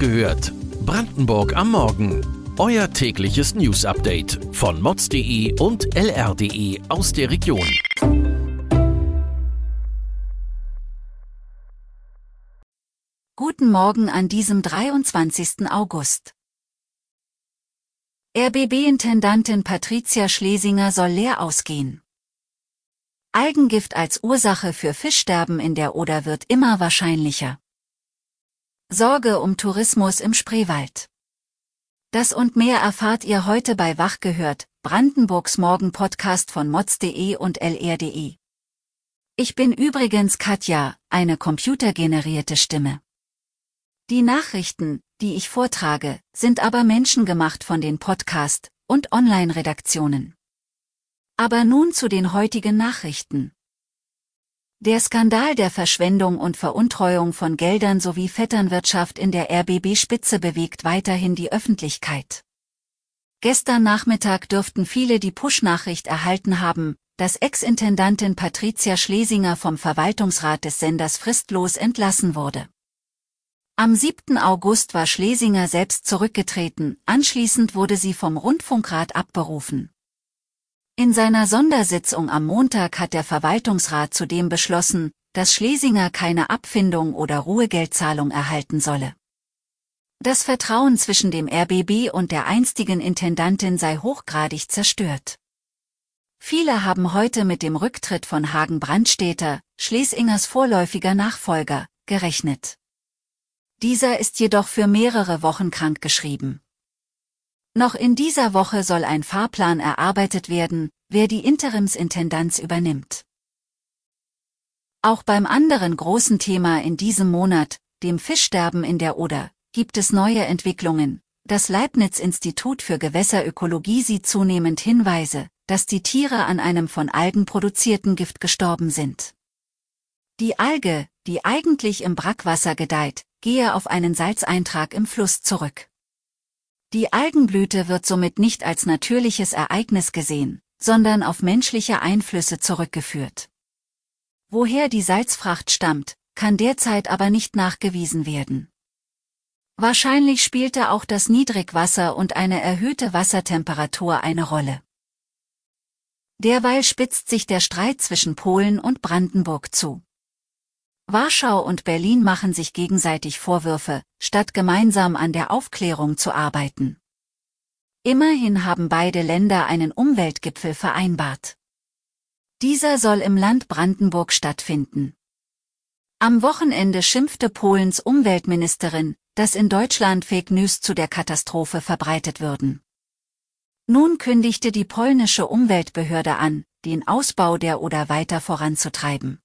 gehört. Brandenburg am Morgen. Euer tägliches News-Update von mods.de und lr.de aus der Region. Guten Morgen an diesem 23. August. RBB-Intendantin Patricia Schlesinger soll leer ausgehen. Algengift als Ursache für Fischsterben in der Oder wird immer wahrscheinlicher. Sorge um Tourismus im Spreewald. Das und mehr erfahrt ihr heute bei Wach gehört, Brandenburgs Morgen-Podcast von mods.de und lr.de. Ich bin übrigens Katja, eine computergenerierte Stimme. Die Nachrichten, die ich vortrage, sind aber menschengemacht von den Podcast- und Online-Redaktionen. Aber nun zu den heutigen Nachrichten. Der Skandal der Verschwendung und Veruntreuung von Geldern sowie Vetternwirtschaft in der RBB-Spitze bewegt weiterhin die Öffentlichkeit. Gestern Nachmittag dürften viele die Push-Nachricht erhalten haben, dass Ex-Intendantin Patricia Schlesinger vom Verwaltungsrat des Senders fristlos entlassen wurde. Am 7. August war Schlesinger selbst zurückgetreten, anschließend wurde sie vom Rundfunkrat abberufen. In seiner Sondersitzung am Montag hat der Verwaltungsrat zudem beschlossen, dass Schlesinger keine Abfindung oder Ruhegeldzahlung erhalten solle. Das Vertrauen zwischen dem RBB und der einstigen Intendantin sei hochgradig zerstört. Viele haben heute mit dem Rücktritt von Hagen Brandstätter, Schlesingers vorläufiger Nachfolger, gerechnet. Dieser ist jedoch für mehrere Wochen krankgeschrieben. Noch in dieser Woche soll ein Fahrplan erarbeitet werden, wer die Interimsintendanz übernimmt. Auch beim anderen großen Thema in diesem Monat, dem Fischsterben in der Oder, gibt es neue Entwicklungen. Das Leibniz-Institut für Gewässerökologie sieht zunehmend Hinweise, dass die Tiere an einem von Algen produzierten Gift gestorben sind. Die Alge, die eigentlich im Brackwasser gedeiht, gehe auf einen Salzeintrag im Fluss zurück. Die Algenblüte wird somit nicht als natürliches Ereignis gesehen, sondern auf menschliche Einflüsse zurückgeführt. Woher die Salzfracht stammt, kann derzeit aber nicht nachgewiesen werden. Wahrscheinlich spielte auch das Niedrigwasser und eine erhöhte Wassertemperatur eine Rolle. Derweil spitzt sich der Streit zwischen Polen und Brandenburg zu. Warschau und Berlin machen sich gegenseitig Vorwürfe, statt gemeinsam an der Aufklärung zu arbeiten. Immerhin haben beide Länder einen Umweltgipfel vereinbart. Dieser soll im Land Brandenburg stattfinden. Am Wochenende schimpfte Polens Umweltministerin, dass in Deutschland Fake News zu der Katastrophe verbreitet würden. Nun kündigte die polnische Umweltbehörde an, den Ausbau der Oder weiter voranzutreiben.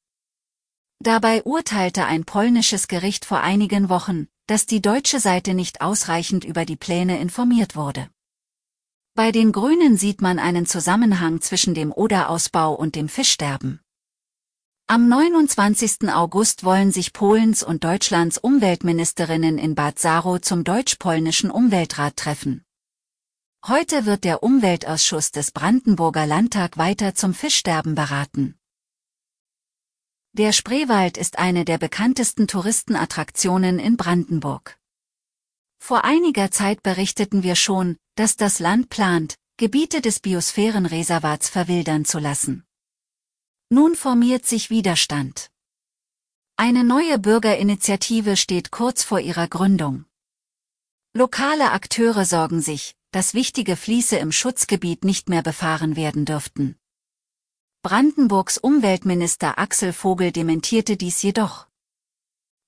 Dabei urteilte ein polnisches Gericht vor einigen Wochen, dass die deutsche Seite nicht ausreichend über die Pläne informiert wurde. Bei den Grünen sieht man einen Zusammenhang zwischen dem Oderausbau und dem Fischsterben. Am 29. August wollen sich Polens und Deutschlands Umweltministerinnen in Bad Saro zum deutsch-polnischen Umweltrat treffen. Heute wird der Umweltausschuss des Brandenburger Landtag weiter zum Fischsterben beraten. Der Spreewald ist eine der bekanntesten Touristenattraktionen in Brandenburg. Vor einiger Zeit berichteten wir schon, dass das Land plant, Gebiete des Biosphärenreservats verwildern zu lassen. Nun formiert sich Widerstand. Eine neue Bürgerinitiative steht kurz vor ihrer Gründung. Lokale Akteure sorgen sich, dass wichtige Fließe im Schutzgebiet nicht mehr befahren werden dürften. Brandenburgs Umweltminister Axel Vogel dementierte dies jedoch.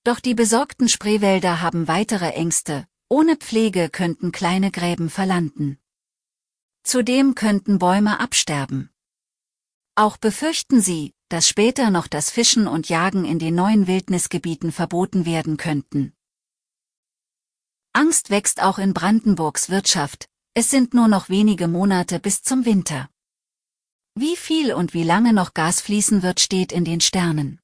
Doch die besorgten Spreewälder haben weitere Ängste, ohne Pflege könnten kleine Gräben verlanden. Zudem könnten Bäume absterben. Auch befürchten sie, dass später noch das Fischen und Jagen in den neuen Wildnisgebieten verboten werden könnten. Angst wächst auch in Brandenburgs Wirtschaft, es sind nur noch wenige Monate bis zum Winter. Wie viel und wie lange noch Gas fließen wird, steht in den Sternen.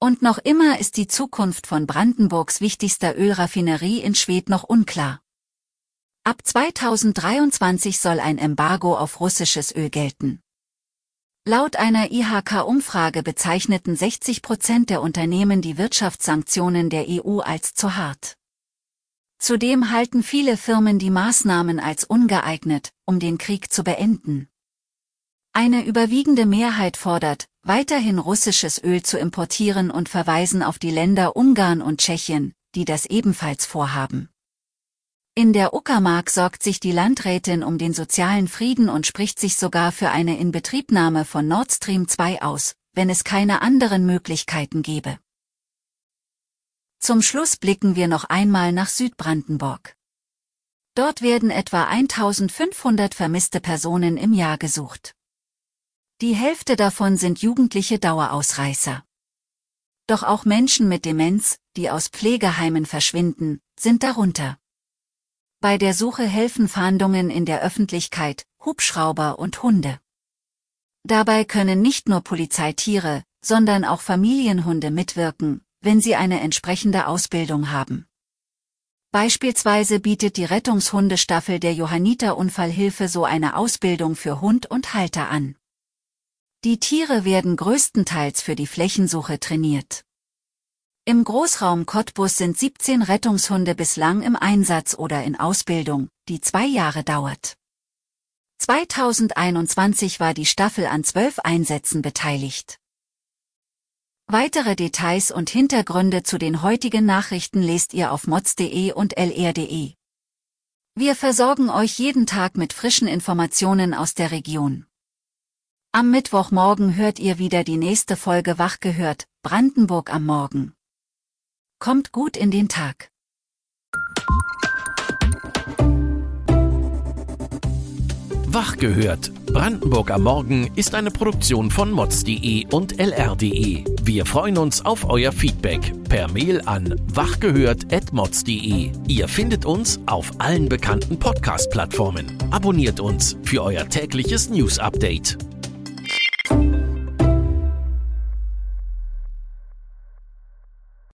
Und noch immer ist die Zukunft von Brandenburgs wichtigster Ölraffinerie in Schwedt noch unklar. Ab 2023 soll ein Embargo auf russisches Öl gelten. Laut einer IHK-Umfrage bezeichneten 60 Prozent der Unternehmen die Wirtschaftssanktionen der EU als zu hart. Zudem halten viele Firmen die Maßnahmen als ungeeignet, um den Krieg zu beenden. Eine überwiegende Mehrheit fordert, weiterhin russisches Öl zu importieren und verweisen auf die Länder Ungarn und Tschechien, die das ebenfalls vorhaben. In der Uckermark sorgt sich die Landrätin um den sozialen Frieden und spricht sich sogar für eine Inbetriebnahme von Nord Stream 2 aus, wenn es keine anderen Möglichkeiten gäbe. Zum Schluss blicken wir noch einmal nach Südbrandenburg. Dort werden etwa 1500 vermisste Personen im Jahr gesucht. Die Hälfte davon sind jugendliche Dauerausreißer. Doch auch Menschen mit Demenz, die aus Pflegeheimen verschwinden, sind darunter. Bei der Suche helfen Fahndungen in der Öffentlichkeit, Hubschrauber und Hunde. Dabei können nicht nur Polizeitiere, sondern auch Familienhunde mitwirken, wenn sie eine entsprechende Ausbildung haben. Beispielsweise bietet die Rettungshundestaffel der Johanniter Unfallhilfe so eine Ausbildung für Hund und Halter an. Die Tiere werden größtenteils für die Flächensuche trainiert. Im Großraum Cottbus sind 17 Rettungshunde bislang im Einsatz oder in Ausbildung, die zwei Jahre dauert. 2021 war die Staffel an zwölf Einsätzen beteiligt. Weitere Details und Hintergründe zu den heutigen Nachrichten lest ihr auf mods.de und lr.de. Wir versorgen euch jeden Tag mit frischen Informationen aus der Region. Am Mittwochmorgen hört ihr wieder die nächste Folge Wach gehört, Brandenburg am Morgen. Kommt gut in den Tag. Wach gehört. Brandenburg am Morgen ist eine Produktion von mods.de und lr.de. Wir freuen uns auf euer Feedback per Mail an wachgehört.mods.de. Ihr findet uns auf allen bekannten Podcast-Plattformen. Abonniert uns für euer tägliches News-Update.